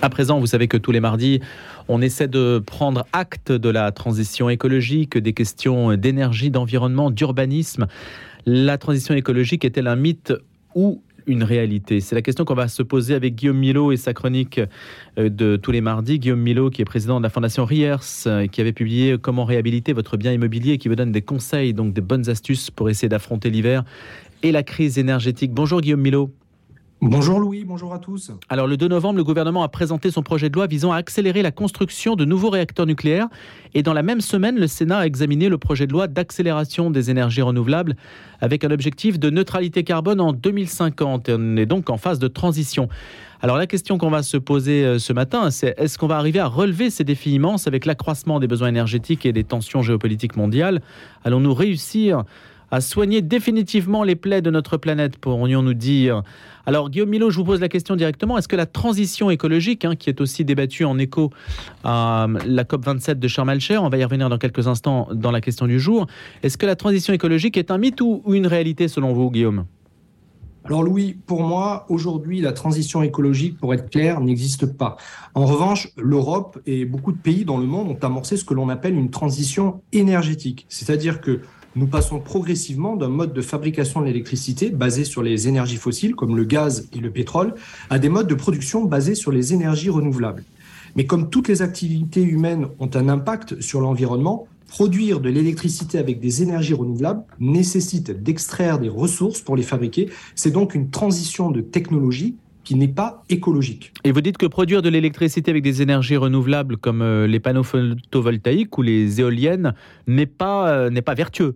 À présent, vous savez que tous les mardis, on essaie de prendre acte de la transition écologique, des questions d'énergie, d'environnement, d'urbanisme. La transition écologique est-elle un mythe ou une réalité? C'est la question qu'on va se poser avec Guillaume Milo et sa chronique euh, de tous les mardis. Guillaume Milo, qui est président de la Fondation Riers, euh, qui avait publié Comment réhabiliter votre bien immobilier, qui vous donne des conseils, donc des bonnes astuces pour essayer d'affronter l'hiver et la crise énergétique. Bonjour Guillaume Milo. Bonjour Louis, bonjour à tous. Alors le 2 novembre, le gouvernement a présenté son projet de loi visant à accélérer la construction de nouveaux réacteurs nucléaires et dans la même semaine, le Sénat a examiné le projet de loi d'accélération des énergies renouvelables avec un objectif de neutralité carbone en 2050. On est donc en phase de transition. Alors la question qu'on va se poser euh, ce matin, c'est est-ce qu'on va arriver à relever ces défis immenses avec l'accroissement des besoins énergétiques et des tensions géopolitiques mondiales? Allons-nous réussir à soigner définitivement les plaies de notre planète, pourrions-nous dire. Alors, Guillaume Milo, je vous pose la question directement. Est-ce que la transition écologique, hein, qui est aussi débattue en écho à euh, la COP27 de Sharm el on va y revenir dans quelques instants dans la question du jour, est-ce que la transition écologique est un mythe ou une réalité selon vous, Guillaume? Alors Louis, pour moi, aujourd'hui, la transition écologique, pour être clair, n'existe pas. En revanche, l'Europe et beaucoup de pays dans le monde ont amorcé ce que l'on appelle une transition énergétique. C'est-à-dire que nous passons progressivement d'un mode de fabrication de l'électricité basé sur les énergies fossiles, comme le gaz et le pétrole, à des modes de production basés sur les énergies renouvelables. Mais comme toutes les activités humaines ont un impact sur l'environnement, produire de l'électricité avec des énergies renouvelables nécessite d'extraire des ressources pour les fabriquer. C'est donc une transition de technologie qui n'est pas écologique. Et vous dites que produire de l'électricité avec des énergies renouvelables comme euh, les panneaux photovoltaïques ou les éoliennes n'est pas, euh, n'est pas vertueux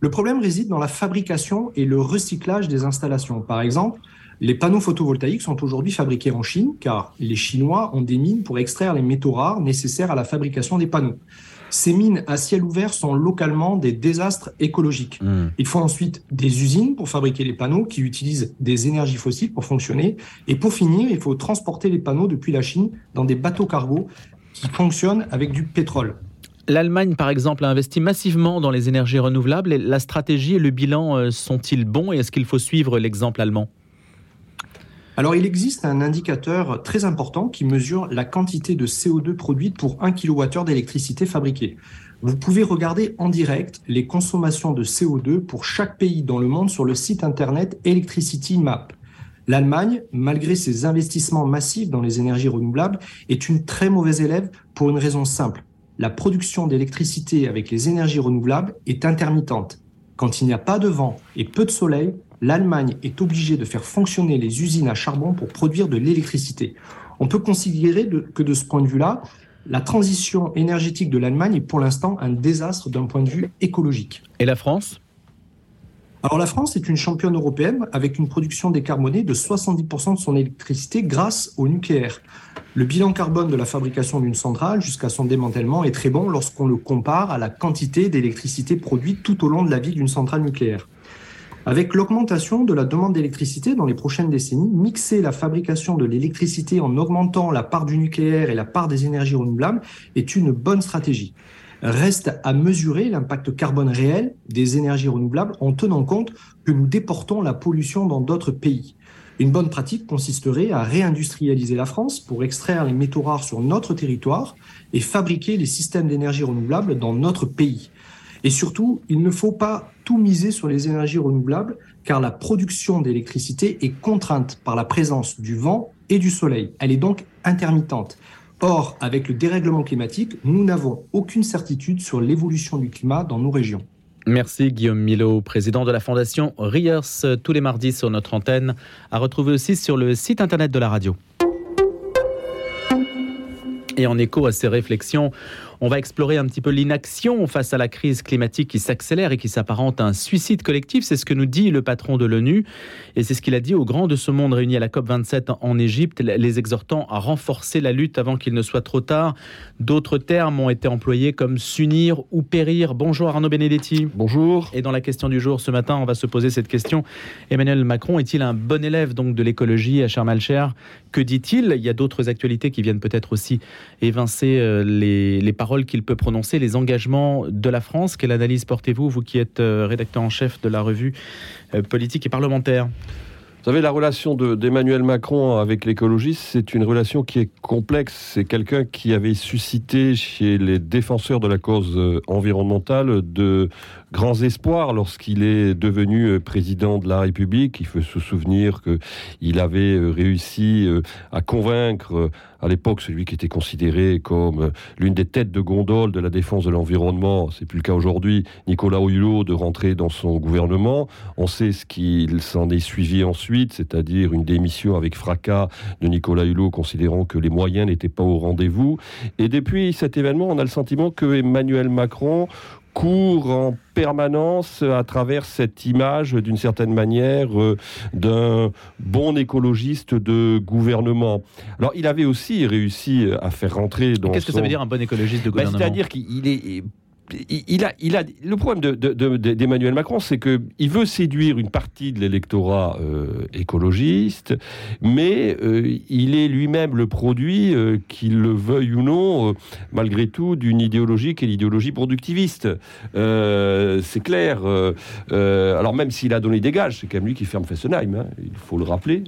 le problème réside dans la fabrication et le recyclage des installations. Par exemple, les panneaux photovoltaïques sont aujourd'hui fabriqués en Chine car les Chinois ont des mines pour extraire les métaux rares nécessaires à la fabrication des panneaux. Ces mines à ciel ouvert sont localement des désastres écologiques. Hmm. Il faut ensuite des usines pour fabriquer les panneaux qui utilisent des énergies fossiles pour fonctionner. Et pour finir, il faut transporter les panneaux depuis la Chine dans des bateaux cargo qui fonctionnent avec du pétrole. L'Allemagne, par exemple, a investi massivement dans les énergies renouvelables. la stratégie et le bilan euh, sont-ils bons et est-ce qu'il faut suivre l'exemple allemand? Alors, il existe un indicateur très important qui mesure la quantité de CO2 produite pour 1 kWh d'électricité fabriquée. Vous pouvez regarder en direct les consommations de CO2 pour chaque pays dans le monde sur le site internet Electricity Map. L'Allemagne, malgré ses investissements massifs dans les énergies renouvelables, est une très mauvaise élève pour une raison simple la production d'électricité avec les énergies renouvelables est intermittente. Quand il n'y a pas de vent et peu de soleil, l'Allemagne est obligée de faire fonctionner les usines à charbon pour produire de l'électricité. On peut considérer que de ce point de vue-là, la transition énergétique de l'Allemagne est pour l'instant un désastre d'un point de vue écologique. Et la France? Alors la France est une championne européenne avec une production décarbonée de 70% de son électricité grâce au nucléaire. Le bilan carbone de la fabrication d'une centrale jusqu'à son démantèlement est très bon lorsqu'on le compare à la quantité d'électricité produite tout au long de la vie d'une centrale nucléaire. Avec l'augmentation de la demande d'électricité dans les prochaines décennies, mixer la fabrication de l'électricité en augmentant la part du nucléaire et la part des énergies renouvelables est une bonne stratégie. Reste à mesurer l'impact carbone réel des énergies renouvelables en tenant compte que nous déportons la pollution dans d'autres pays. Une bonne pratique consisterait à réindustrialiser la France pour extraire les métaux rares sur notre territoire et fabriquer les systèmes d'énergie renouvelable dans notre pays. Et surtout, il ne faut pas tout miser sur les énergies renouvelables car la production d'électricité est contrainte par la présence du vent et du soleil. Elle est donc intermittente. Or, avec le dérèglement climatique, nous n'avons aucune certitude sur l'évolution du climat dans nos régions. Merci Guillaume Milo, président de la fondation Riers, tous les mardis sur notre antenne, à retrouver aussi sur le site internet de la radio. Et en écho à ces réflexions, on va explorer un petit peu l'inaction face à la crise climatique qui s'accélère et qui s'apparente à un suicide collectif. C'est ce que nous dit le patron de l'ONU. Et c'est ce qu'il a dit aux grands de ce monde réunis à la COP27 en Égypte, les exhortant à renforcer la lutte avant qu'il ne soit trop tard. D'autres termes ont été employés comme s'unir ou périr. Bonjour Arnaud Benedetti. Bonjour. Et dans la question du jour ce matin, on va se poser cette question. Emmanuel Macron est-il un bon élève donc de l'écologie à Sharm Que dit-il? Il y a d'autres actualités qui viennent peut-être aussi évincer euh, les, les paroles qu'il peut prononcer, les engagements de la France. Quelle analyse portez-vous, vous qui êtes euh, rédacteur en chef de la revue euh, politique et parlementaire? Vous savez, la relation d'Emmanuel Macron avec l'écologiste, c'est une relation qui est complexe. C'est quelqu'un qui avait suscité chez les défenseurs de la cause euh, environnementale de grands espoirs lorsqu'il est devenu président de la République. Il faut se souvenir qu'il avait réussi à convaincre à l'époque celui qui était considéré comme l'une des têtes de gondole de la défense de l'environnement, c'est plus le cas aujourd'hui, Nicolas Hulot, de rentrer dans son gouvernement. On sait ce qu'il s'en est suivi ensuite, c'est-à-dire une démission avec fracas de Nicolas Hulot, considérant que les moyens n'étaient pas au rendez-vous. Et depuis cet événement, on a le sentiment que Emmanuel Macron court en permanence à travers cette image, d'une certaine manière, euh, d'un bon écologiste de gouvernement. Alors, il avait aussi réussi à faire rentrer dans. Qu'est-ce que ça veut dire un bon écologiste de ben, gouvernement? C'est-à-dire qu'il est il a, il a, le problème d'Emmanuel Macron, c'est qu'il veut séduire une partie de l'électorat euh, écologiste, mais euh, il est lui-même le produit, euh, qu'il le veuille ou non, malgré tout, d'une idéologie qui est l'idéologie productiviste. c'est clair. alors même s'il a donné des gages, c'est quand même lui qui ferme Fessenheim, hein, il faut le rappeler,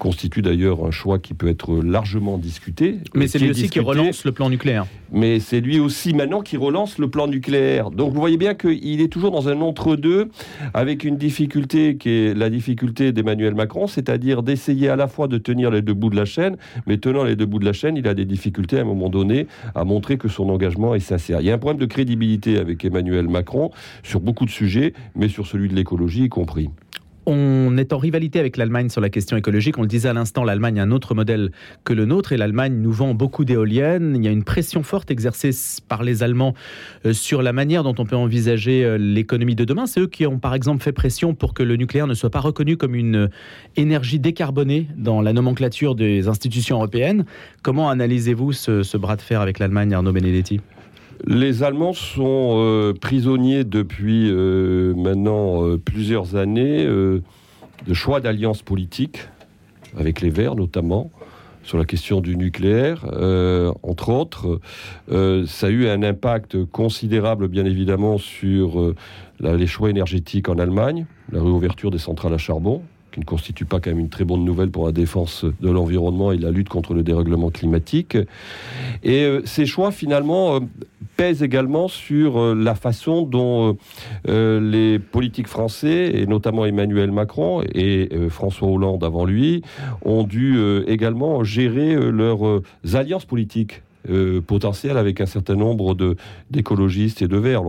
constitue d'ailleurs un choix qui peut être largement discuté. Mais c'est lui aussi qui relance le plan nucléaire. Mais c'est lui aussi maintenant qui relance le plan nucléaire. Donc vous voyez bien qu'il est toujours dans un entre-deux, avec une difficulté qui est la difficulté d'Emmanuel Macron, c'est-à-dire d'essayer à la fois de tenir les deux bouts de la chaîne, mais tenant les deux bouts de la chaîne, il a des difficultés à un moment donné à montrer que son engagement est sincère. Il y a un problème de crédibilité avec Emmanuel Macron sur beaucoup de sujets, mais sur celui de l'écologie y compris. On est en rivalité avec l'Allemagne sur la question écologique. On le disait à l'instant, l'Allemagne a un autre modèle que le nôtre et l'Allemagne nous vend beaucoup d'éoliennes. Il y a une pression forte exercée par les Allemands euh, sur la manière dont on peut envisager euh, l'économie de demain. C'est eux qui ont par exemple fait pression pour que le nucléaire ne soit pas reconnu comme une énergie décarbonée dans la nomenclature des institutions européennes. Comment analysez-vous ce, ce bras de fer avec l'Allemagne, Arnaud Benedetti? Les Allemands sont euh, prisonniers depuis euh, maintenant euh, plusieurs années de choix d'alliances politiques, avec les Verts notamment, sur la question du nucléaire, entre autres. ça a eu un impact considérable, bien évidemment, sur les choix énergétiques en Allemagne, la réouverture des centrales à charbon, qui ne constitue pas quand même une très bonne nouvelle pour la défense de l'environnement et la lutte contre le dérèglement climatique. Et euh, ces choix, finalement, euh, pèsent également sur euh, la façon dont les politiques français, et notamment Emmanuel Macron et François Hollande avant lui, ont dû également gérer leurs alliances politiques euh, potentiel avec un certain nombre d'écologistes et de verts.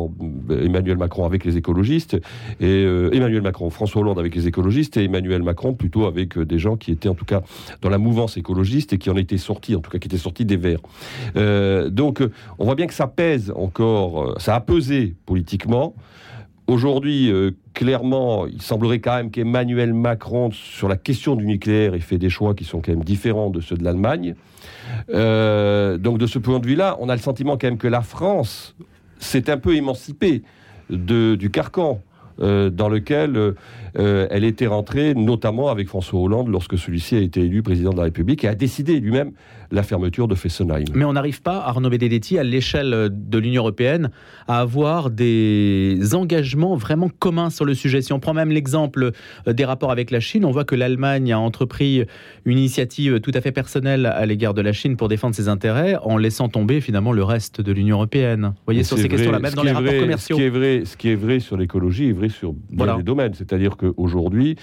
Emmanuel Macron avec les écologistes, et euh, Emmanuel Macron, François Hollande avec les écologistes, et Emmanuel Macron plutôt avec euh, des gens qui étaient en tout cas dans la mouvance écologiste et qui en étaient sortis, en tout cas qui étaient sortis des verts. donc on voit bien que ça pèse encore, ça a pesé politiquement. Aujourd'hui, clairement, il semblerait quand même qu'Emmanuel Macron, sur la question du nucléaire, ait fait des choix qui sont quand même différents de ceux de l'Allemagne. Euh, donc de ce point de vue-là, on a le sentiment quand même que la France s'est un peu émancipée du carcan dans lequel euh, elle était rentrée, notamment avec François Hollande, lorsque celui-ci a été élu président de la République et a décidé lui-même la fermeture de Fessenheim. Mais on n'arrive pas, Arnaud Benedetti, à l'échelle de l'Union européenne, à avoir des engagements vraiment communs sur le sujet. Si on prend même l'exemple euh, des rapports avec la Chine, on voit que l'Allemagne a entrepris une initiative tout à fait personnelle à l'égard de la Chine pour défendre ses intérêts, en laissant tomber finalement le reste de l'Union européenne. Vous voyez, sur ces questions-là, même dans les rapports commerciaux. Ce qui est vrai, ce qui est vrai sur l'écologie est vrai sur des domaines. C'est-à-dire qu'aujourd'hui...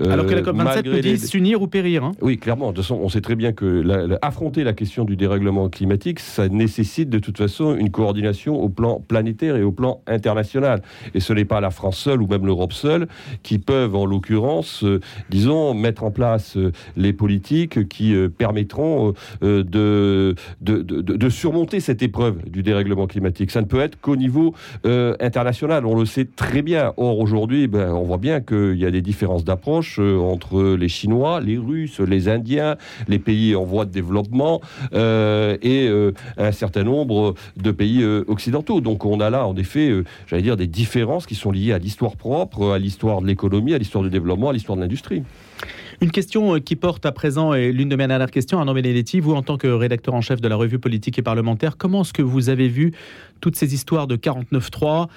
Euh, Alors que la COP27 peut dire s'unir ou périr. Hein. Oui, clairement. De toute façon, on sait très bien que affronter la question du dérèglement climatique, ça nécessite de toute façon une coordination au plan planétaire et au plan international. Et ce n'est pas la France seule ou même l'Europe seule qui peuvent, en l'occurrence, euh, disons, mettre en place euh, les politiques qui permettront de, de, de, surmonter cette épreuve du dérèglement climatique. Ça ne peut être qu'au niveau international. On le sait très bien. Or, aujourd'hui, ben, on voit bien qu'il y a des différences d'approche entre les Chinois, les Russes, les Indiens, les pays en voie de développement euh, et euh, un certain nombre de pays euh, occidentaux. Donc on a là, en effet, j'allais dire, des différences qui sont liées à l'histoire propre, à l'histoire de l'économie, à l'histoire du développement, à l'histoire de l'industrie. Une question qui porte à présent, et l'une de mes dernières questions, Arnaud Benedetti, vous en tant que rédacteur en chef de la revue politique et parlementaire, comment est-ce que vous avez vu toutes ces histoires de 49.3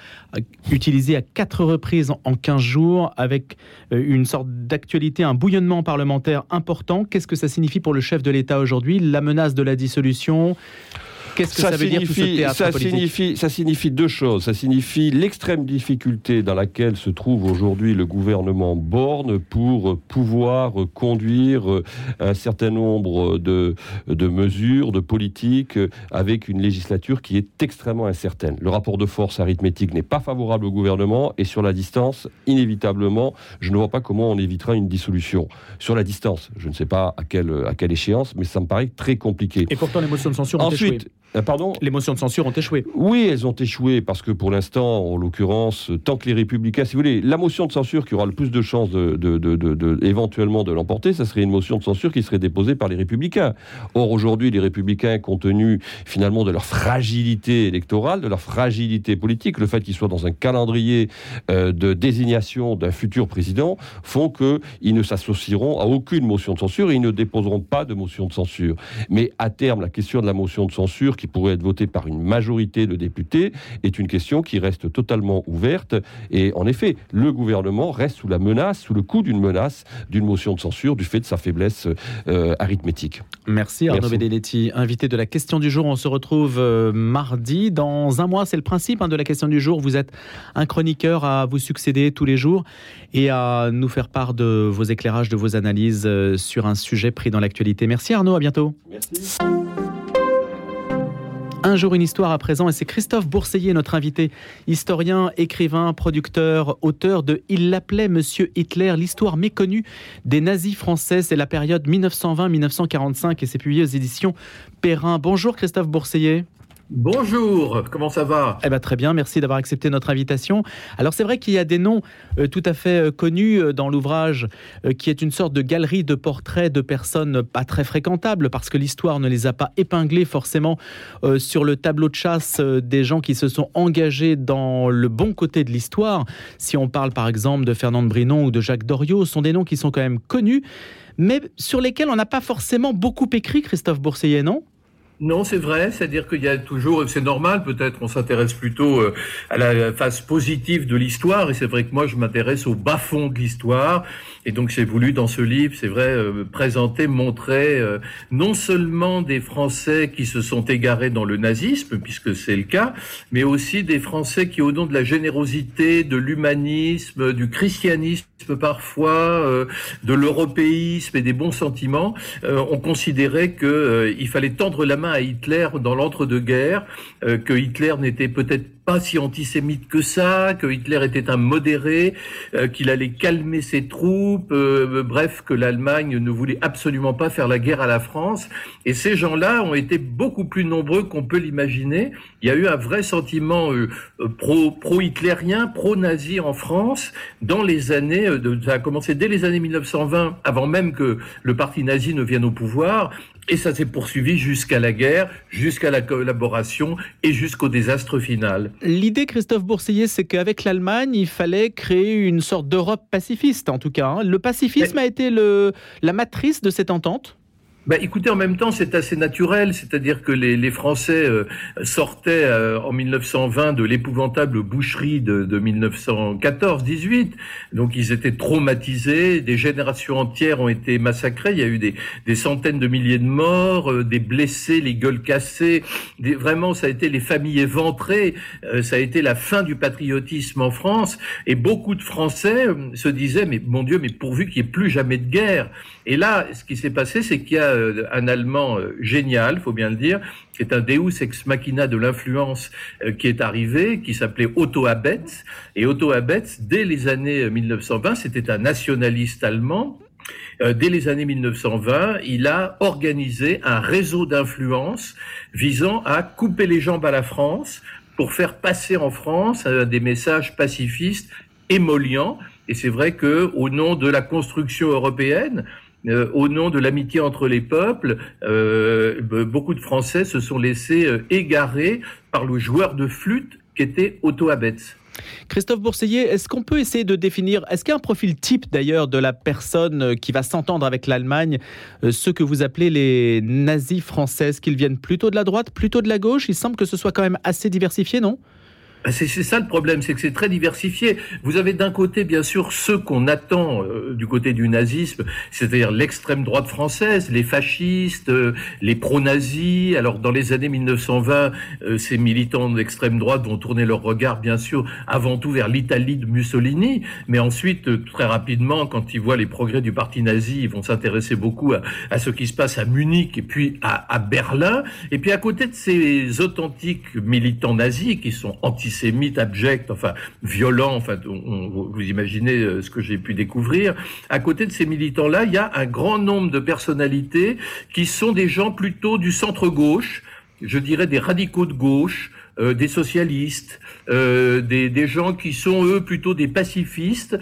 utilisées à quatre reprises en 15 jours avec une sorte d'actualité, un bouillonnement parlementaire important? Qu'est-ce que ça signifie pour le chef de l'État aujourd'hui? La menace de la dissolution Qu'est-ce que ça, veut dire tout ce théâtre ça politique signifie, ça signifie deux choses. Ça signifie l'extrême difficulté dans laquelle se trouve aujourd'hui le gouvernement Borne pour pouvoir conduire un certain nombre de, de mesures, de politiques avec une législature qui est extrêmement incertaine. Le rapport de force arithmétique n'est pas favorable au gouvernement et sur la distance, inévitablement, je ne vois pas comment on évitera une dissolution. Sur la distance, je ne sais pas à quelle, à quelle échéance, mais ça me paraît très compliqué. Et pourtant, les motions de censure ont Ensuite, échoué. Euh, Pardon Les motions de censure ont échoué. Oui, elles ont échoué parce que pour l'instant, en l'occurrence, tant que les républicains, si vous voulez, la motion de censure qui aura le plus de chances de, de, de, de éventuellement de l'emporter, ça serait une motion de censure qui serait déposée par les républicains. Or, aujourd'hui, les républicains, compte tenu finalement de leur fragilité électorale, de leur fragilité politique, le fait qu'ils soient dans un calendrier euh, de désignation d'un futur président, font qu'ils ne s'associeront à aucune motion de censure et ils ne déposeront pas de motion de censure. Mais à terme, la question de la motion de censure qui pourrait être votée par une majorité de députés est une question qui reste totalement ouverte. Et en effet, le gouvernement reste sous la menace, sous le coup d'une menace, d'une motion de censure du fait de sa faiblesse euh, arithmétique. Merci Arnaud Merci. Benedetti, invité de la question du jour. On se retrouve euh, mardi. Dans un mois, c'est le principe hein, de la question du jour. Vous êtes un chroniqueur à vous succéder tous les jours et à nous faire part de vos éclairages, de vos analyses euh, sur un sujet pris dans l'actualité. Merci Arnaud, à bientôt. Merci. Un jour, une histoire à présent, et c'est Christophe Bourseiller, notre invité, historien, écrivain, producteur, auteur de Il l'appelait Monsieur Hitler, l'histoire méconnue des nazis français. C'est la période 1920-1945 et c'est publié aux éditions Perrin. Bonjour Christophe Bourseiller. Bonjour, comment ça va? Eh ben, très bien, merci d'avoir accepté notre invitation. Alors c'est vrai qu'il y a des noms euh, tout à fait euh, connus euh, dans l'ouvrage, qui est une sorte de galerie de portraits de personnes pas très fréquentables, parce que l'histoire ne les a pas épinglés forcément sur le tableau de chasse des gens qui se sont engagés dans le bon côté de l'histoire. Si on parle par exemple de Fernand Brinon ou de Jacques Doriot, ce sont des noms qui sont quand même connus, mais sur lesquels on n'a pas forcément beaucoup écrit, Christophe Bourseiller, non? Non, c'est vrai, c'est-à-dire qu'il y a toujours, c'est normal, peut-être on s'intéresse plutôt euh, à la face positive de l'histoire, et c'est vrai que moi je m'intéresse au bas-fond de l'histoire, et donc j'ai voulu dans ce livre, c'est vrai, euh, présenter, montrer euh, non seulement des Français qui se sont égarés dans le nazisme, puisque c'est le cas, mais aussi des Français qui, au nom de la générosité, de l'humanisme, du christianisme parfois, de l'européisme et des bons sentiments, ont considéré que euh, il fallait tendre la main à Hitler dans l'entre-deux-guerres, euh, que Hitler n'était peut-être pas si antisémite que ça, que Hitler était un modéré, euh, qu'il allait calmer ses troupes, euh, bref, que l'Allemagne ne voulait absolument pas faire la guerre à la France. Et ces gens-là ont été beaucoup plus nombreux qu'on peut l'imaginer. Il y a eu un vrai sentiment pro, pro-hitlérien, pro-nazi en France dans les années, ça a commencé dès les années 1920, avant même que le parti nazi ne vienne au pouvoir. Et ça s'est poursuivi jusqu'à la guerre, jusqu'à la collaboration et jusqu'au désastre final. L'idée, Christophe Bourseiller, c'est qu'avec l'Allemagne, il fallait créer une sorte d'Europe pacifiste, en tout cas. hein. Le pacifisme a été le, la matrice de cette entente? Bah, écoutez, en même temps, c'est assez naturel, c'est-à-dire que les, les Français euh, sortaient euh, en 1920 de l'épouvantable boucherie de, de 1914-18, donc ils étaient traumatisés, des générations entières ont été massacrées, il y a eu des, des centaines de milliers de morts, euh, des blessés, les gueules cassées, des- vraiment ça a été les familles éventrées, euh, ça a été la fin du patriotisme en France, et beaucoup de Français euh, se disaient, mais mon Dieu, mais pourvu qu'il n'y ait plus jamais de guerre. Et là, ce qui s'est passé, c'est qu'il y a euh, un Allemand euh, génial, faut bien le dire, qui est un Deus ex machina de l'influence euh, qui est arrivé, qui s'appelait Otto Abetz. Et Otto Abetz, dès les années euh, 1920, c'était un nationaliste allemand. Dès les années 1920, il a organisé un réseau d'influence visant à couper les jambes à la France pour faire passer en France des messages pacifistes émollients. Et c'est vrai que, au nom de la construction européenne, euh, au nom de l'amitié entre les peuples, euh, be- beaucoup de Français se sont laissés euh, égarer par le joueur de flûte qu'était Otto Abetz. Christophe Bourseiller, est-ce qu'on peut essayer de définir, est-ce qu'il y a un profil type d'ailleurs de la personne qui va s'entendre avec l'Allemagne, ceux que vous appelez les nazis français, qu'ils viennent plutôt de la droite, plutôt de la gauche? Il semble que ce soit quand même assez diversifié, non? C'est ça le problème, c'est que c'est très diversifié. Vous avez d'un côté, bien sûr, ceux qu'on attend euh, du côté du nazisme, c'est-à-dire l'extrême droite française, les fascistes, euh, les pro-nazis. Alors, dans les années 1920, euh, ces militants d'extrême droite vont tourner leur regard, bien sûr, avant tout vers l'Italie de Mussolini, mais ensuite, très rapidement, quand ils voient les progrès du parti nazi, ils vont s'intéresser beaucoup à, à, ce qui se passe à Munich et puis à, à Berlin. Et puis, à côté de ces authentiques militants nazis qui sont anti mythes abjects, enfin violents, enfin vous imaginez euh, ce que j'ai pu découvrir. À côté de ces militants-là, il y a un grand nombre de personnalités qui sont des gens plutôt du centre gauche, je dirais des radicaux de gauche, euh, des socialistes, euh, des, des, gens qui sont eux plutôt des pacifistes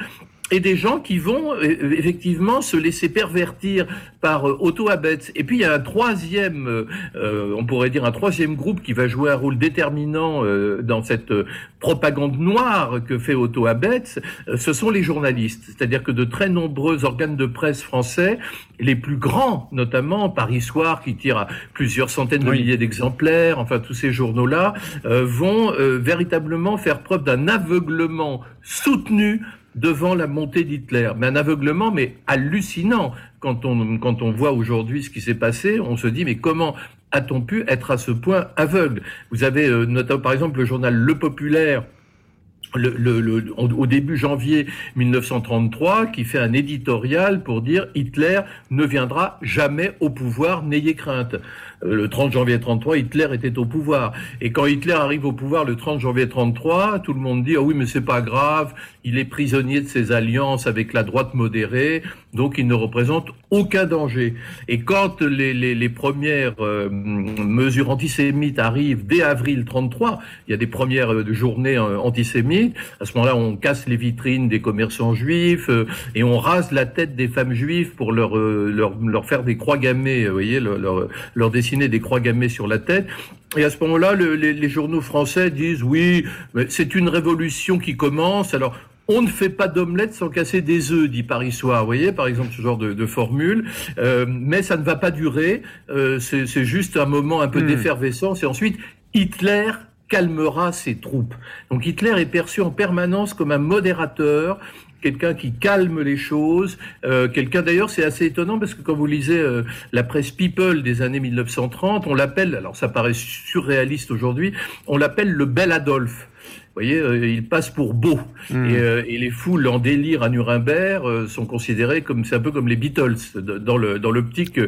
et des gens qui vont euh, effectivement se laisser pervertir par euh, Otto Abetz. Et puis il y a un troisième, euh, on pourrait dire un troisième groupe qui va jouer un rôle déterminant dans cette propagande noire que fait Otto Abetz, ce sont les journalistes. C'est-à-dire que de très nombreux organes de presse français, les plus grands notamment, Paris Soir qui tire à plusieurs centaines de milliers d'exemplaires, enfin tous ces journaux-là, vont véritablement faire preuve d'un aveuglement soutenu devant la montée d'Hitler. Mais un aveuglement, mais hallucinant. Quand on, quand on voit aujourd'hui ce qui s'est passé, on se dit, mais comment a-t-on pu être à ce point aveugle? Vous avez euh, notamment, par exemple, le journal Le Populaire, le, le, au début janvier 1933, qui fait un éditorial pour dire Hitler ne viendra jamais au pouvoir, n'ayez crainte. Euh, le 30 janvier 33, Hitler était au pouvoir. Et quand Hitler arrive au pouvoir le 30 janvier 33, tout le monde dit, ah oui, mais c'est pas grave, il est prisonnier de ses alliances avec la droite modérée, donc il ne représente aucun danger. Et quand les, les, les premières euh, mesures antisémites arrivent dès avril 33, il y a des premières euh, journées antisémites, à ce moment-là, on casse les vitrines des commerçants juifs et on rase la tête des femmes juives pour leur, leur, leur faire des croix gammées, vous voyez, leur, leur des croix gammées sur la tête. Et à ce moment-là, les, journaux français disent oui, c'est une révolution qui commence. Alors, on ne fait pas d'omelette sans casser des œufs, dit Paris Soir. Vous voyez, par exemple, ce genre de, formule. Euh, mais ça ne va pas durer. Euh, c'est juste un moment un peu hmm. d'effervescence. Et ensuite, Hitler calmera ses troupes. Donc Hitler est perçu en permanence comme un modérateur, quelqu'un qui calme les choses, euh, quelqu'un d'ailleurs c'est assez étonnant parce que quand vous lisez euh, la presse People des années 1930, on l'appelle, alors ça paraît surréaliste aujourd'hui, on l'appelle le bel Adolphe. Vous voyez, euh, il passe pour beau. Hmm. Et, et, les foules en délire à Nuremberg sont considérées comme, c'est un peu comme les Beatles, dans le dans l'optique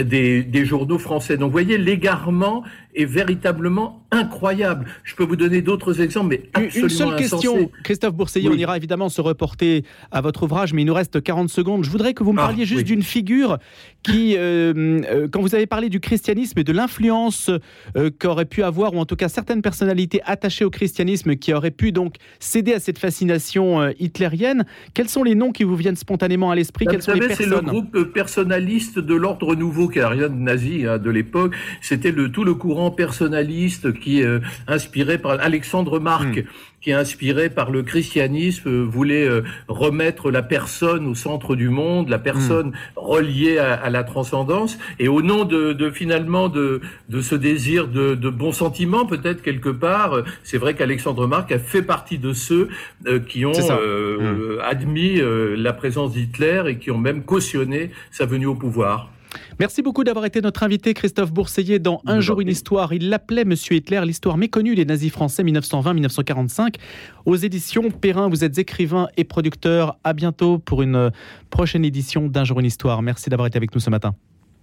des, des, journaux français. Donc, vous voyez, l'égarement est véritablement incroyable. Je peux vous donner d'autres exemples, mais absolument Une seule question, Christophe Bourseillet, on ira évidemment se reporter à votre ouvrage, mais il nous reste 40 secondes. Je voudrais que vous me ah, parliez juste d'une figure qui, euh, euh, quand vous avez parlé du christianisme et de l'influence euh, qu'aurait pu avoir, ou en tout cas certaines personnalités attachées au christianisme qui auraient pu donc céder à cette fascination hitlérienne, quels sont les noms qui vous viennent spontanément à l'esprit? Vous savez, c'est le groupe personnaliste de l'ordre nouveau, qui n'a rien de nazi hein, de l'époque. C'était le, tout le courant personnaliste qui est euh, inspiré par Alexandre Marc, hmm. qui est inspiré par le christianisme, euh, voulait euh, remettre la personne au centre du monde, la personne hmm. reliée à, la transcendance, et au nom de, finalement de, de ce désir de, de bons sentiments, peut-être quelque part, c'est vrai qu'Alexandre Marc a fait partie de ceux qui ont hmm. admis la présence d'Hitler et qui ont même cautionné sa venue au pouvoir. Merci beaucoup d'avoir été notre invité, Christophe Bourseiller, dans Un jour une histoire. Il l'appelait Monsieur Hitler, l'histoire méconnue des nazis français 1920-1945. Aux éditions Perrin, vous êtes écrivain et producteur. À bientôt pour une prochaine édition d'Un jour une histoire. Merci d'avoir été avec nous ce matin.